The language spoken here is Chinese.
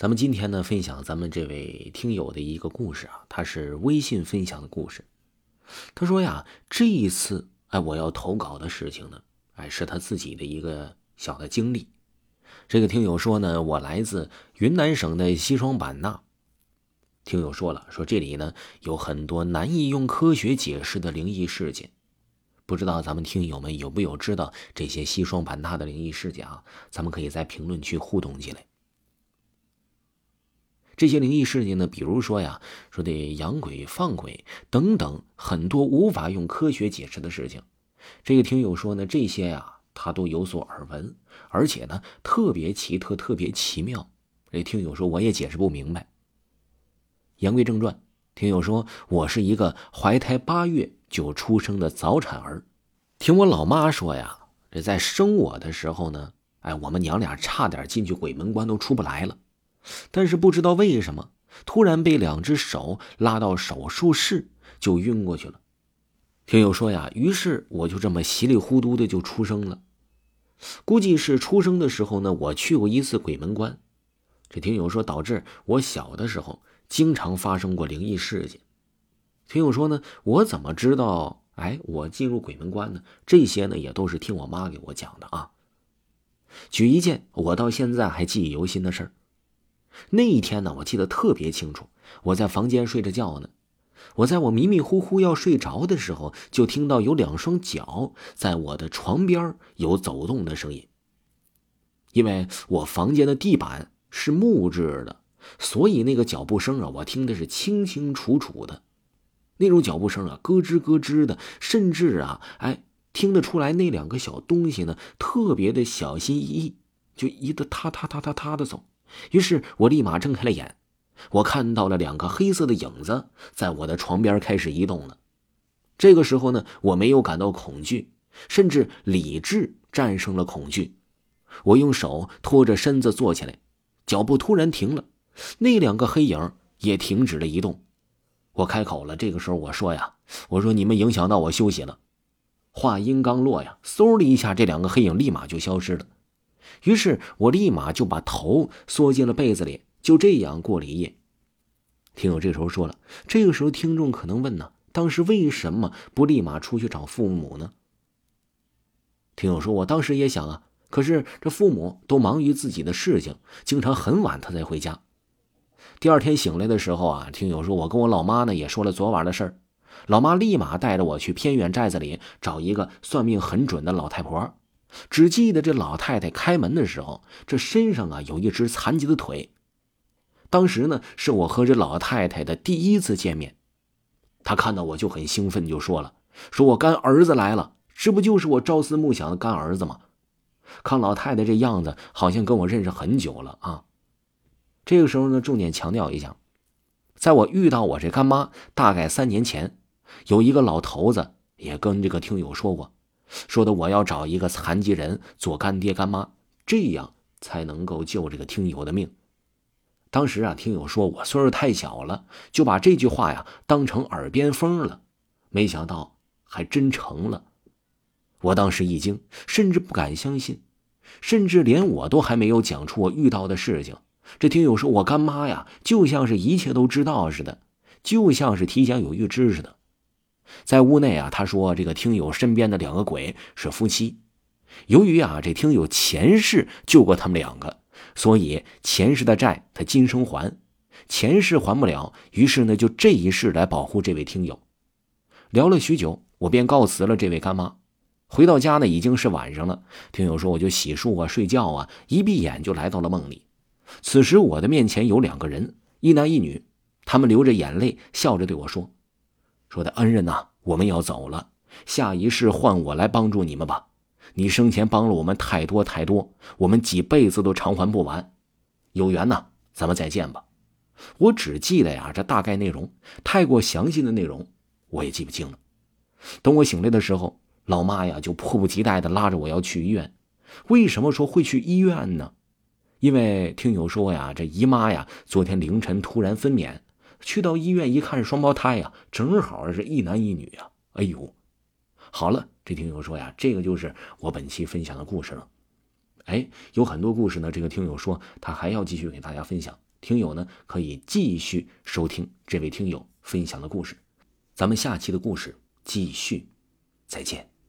咱们今天呢，分享咱们这位听友的一个故事啊，他是微信分享的故事。他说呀，这一次哎，我要投稿的事情呢，哎，是他自己的一个小的经历。这个听友说呢，我来自云南省的西双版纳。听友说了，说这里呢有很多难以用科学解释的灵异事件。不知道咱们听友们有没有知道这些西双版纳的灵异事件啊？咱们可以在评论区互动起来。这些灵异事件呢，比如说呀，说的养鬼、放鬼等等，很多无法用科学解释的事情。这个听友说呢，这些呀，他都有所耳闻，而且呢，特别奇特、特别奇妙。这听友说，我也解释不明白。言归正传，听友说，我是一个怀胎八月。就出生的早产儿，听我老妈说呀，这在生我的时候呢，哎，我们娘俩差点进去鬼门关都出不来了，但是不知道为什么，突然被两只手拉到手术室，就晕过去了。听友说呀，于是我就这么稀里糊涂的就出生了。估计是出生的时候呢，我去过一次鬼门关。这听友说，导致我小的时候经常发生过灵异事件。听友说呢，我怎么知道？哎，我进入鬼门关呢？这些呢，也都是听我妈给我讲的啊。举一件我到现在还记忆犹新的事儿。那一天呢，我记得特别清楚。我在房间睡着觉呢，我在我迷迷糊糊要睡着的时候，就听到有两双脚在我的床边有走动的声音。因为我房间的地板是木质的，所以那个脚步声啊，我听的是清清楚楚的。那种脚步声啊，咯吱咯吱的，甚至啊，哎，听得出来那两个小东西呢，特别的小心翼翼，就一个踏踏踏踏踏的走。于是我立马睁开了眼，我看到了两个黑色的影子在我的床边开始移动了。这个时候呢，我没有感到恐惧，甚至理智战胜了恐惧。我用手托着身子坐起来，脚步突然停了，那两个黑影也停止了移动。我开口了，这个时候我说呀：“我说你们影响到我休息了。”话音刚落呀，嗖的一下，这两个黑影立马就消失了。于是我立马就把头缩进了被子里，就这样过了一夜。听友这时候说了，这个时候听众可能问呢：当时为什么不立马出去找父母呢？听友说，我当时也想啊，可是这父母都忙于自己的事情，经常很晚他才回家。第二天醒来的时候啊，听友说，我跟我老妈呢也说了昨晚的事儿，老妈立马带着我去偏远寨子里找一个算命很准的老太婆。只记得这老太太开门的时候，这身上啊有一只残疾的腿。当时呢是我和这老太太的第一次见面，她看到我就很兴奋，就说了：“说我干儿子来了，这不就是我朝思暮想的干儿子吗？”看老太太这样子，好像跟我认识很久了啊。这个时候呢，重点强调一下，在我遇到我这干妈大概三年前，有一个老头子也跟这个听友说过，说的我要找一个残疾人做干爹干妈，这样才能够救这个听友的命。当时啊，听友说我岁数太小了，就把这句话呀当成耳边风了，没想到还真成了。我当时一惊，甚至不敢相信，甚至连我都还没有讲出我遇到的事情。这听友说：“我干妈呀，就像是一切都知道似的，就像是提前有预知似的。”在屋内啊，他说：“这个听友身边的两个鬼是夫妻，由于啊这听友前世救过他们两个，所以前世的债他今生还，前世还不了，于是呢就这一世来保护这位听友。”聊了许久，我便告辞了这位干妈。回到家呢，已经是晚上了。听友说：“我就洗漱啊，睡觉啊，一闭眼就来到了梦里。”此时我的面前有两个人，一男一女，他们流着眼泪，笑着对我说：“说的恩人呐，我们要走了，下一世换我来帮助你们吧。你生前帮了我们太多太多，我们几辈子都偿还不完。有缘呐，咱们再见吧。”我只记得呀，这大概内容，太过详细的内容我也记不清了。等我醒来的时候，老妈呀就迫不及待的拉着我要去医院。为什么说会去医院呢？因为听友说呀，这姨妈呀，昨天凌晨突然分娩，去到医院一看是双胞胎呀，正好是一男一女呀。哎呦，好了，这听友说呀，这个就是我本期分享的故事了。哎，有很多故事呢，这个听友说他还要继续给大家分享，听友呢可以继续收听这位听友分享的故事。咱们下期的故事继续，再见。